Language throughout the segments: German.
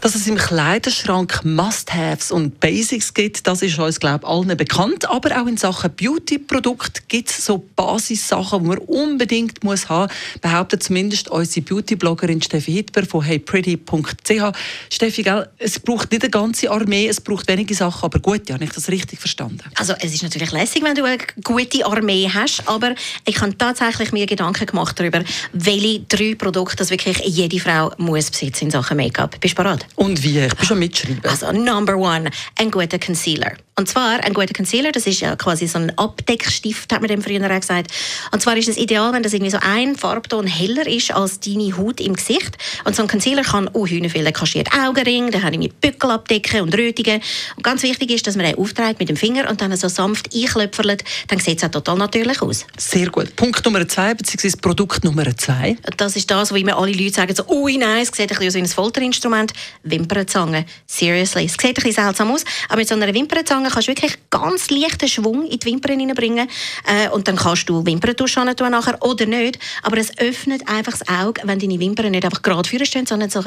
Dass es im Kleiderschrank Must-Haves und Basics gibt, das ist uns, glaube ich, allen bekannt. Aber auch in Sachen Beauty-Produkt gibt es so Basissachen, die man unbedingt muss haben muss, behauptet zumindest unsere Beauty-Bloggerin Steffi Hitber von heypretty.ch. Steffi, gell, es braucht nicht eine ganze Armee, es braucht wenige Sachen, aber gut, ja, habe ich das richtig verstanden? Also es ist natürlich lässig, wenn du eine gute Armee hast, aber ich habe tatsächlich mir Gedanken gemacht darüber, welche drei Produkte das wirklich jede Frau muss besitzen in Sachen Make-up. Bist du bereit? Und wie? Ich bin schon mitschreiben. Also Number one, ein guter Concealer. Und zwar ein guter Concealer, das ist ja quasi so ein Abdeckstift, hat man dem früher auch gesagt. Und zwar ist es ideal, wenn das irgendwie so ein Farbton heller ist als deine Haut im Gesicht. Und so ein Concealer kann auch viele kaschiert Augenring, dann habe ich mit Bückel abdecken und Rötungen. Und ganz wichtig ist, dass man den aufträgt mit dem Finger und dann so sanft einklöpfert, dann sieht es auch total natürlich aus. Sehr gut. Punkt Nummer zwei, beziehungsweise Produkt Nummer zwei. Das ist das, wo immer alle Leute sagen, so, ui nein, es sieht ein bisschen aus wie ein Folterinstrument. Wimpernzange. Seriously. Es sieht ein bisschen seltsam aus, aber mit so einer Wimpernzange kannst du wirklich ganz leichten Schwung in die Wimpern hineinbringen äh, und dann kannst du Wimperntusch tun nachher oder nicht, aber es öffnet einfach das Auge, wenn deine Wimpern nicht einfach gerade vorne stehen, sondern so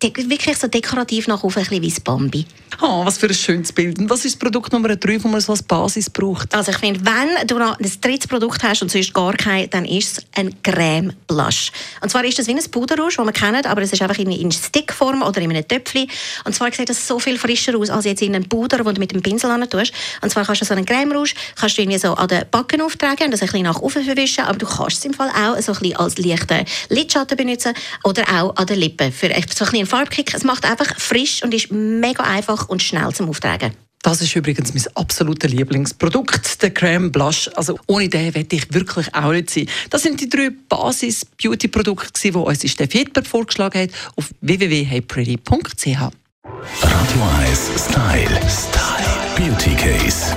wirklich so dekorativ nach oben, ein bisschen wie das Bambi. Oh, was für ein schönes Bild. Und was ist das Produkt Nummer drei, das man so als Basis braucht? Also ich finde, wenn du noch ein drittes Produkt hast und sonst gar kein, dann ist es ein Creme Blush. Und zwar ist das wie ein Puderrouge, das man kennt, aber es ist einfach in, in Stickform oder in einem Töpfchen. Und zwar sieht das so viel frischer aus als jetzt in einem Puder, den du mit dem Pinsel tust. Und zwar kannst du so einen Creme Rouge, kannst du irgendwie so an den Backen auftragen und das ein bisschen nach oben verwischen, aber du kannst es im Fall auch so ein bisschen als leichten Lidschatten benutzen oder auch an den Lippen für so ein bisschen Farbkick. Es macht einfach frisch und ist mega einfach und schnell zum Auftragen. Das ist übrigens mein absolutes Lieblingsprodukt, der Creme Blush. Also ohne den werde ich wirklich auch nicht sein. Das sind die drei Basis-Beauty-Produkte, die uns Steffi Hitler vorgeschlagen hat auf www.heypretty.ch. Radio 1 Style. Style. Beauty Case.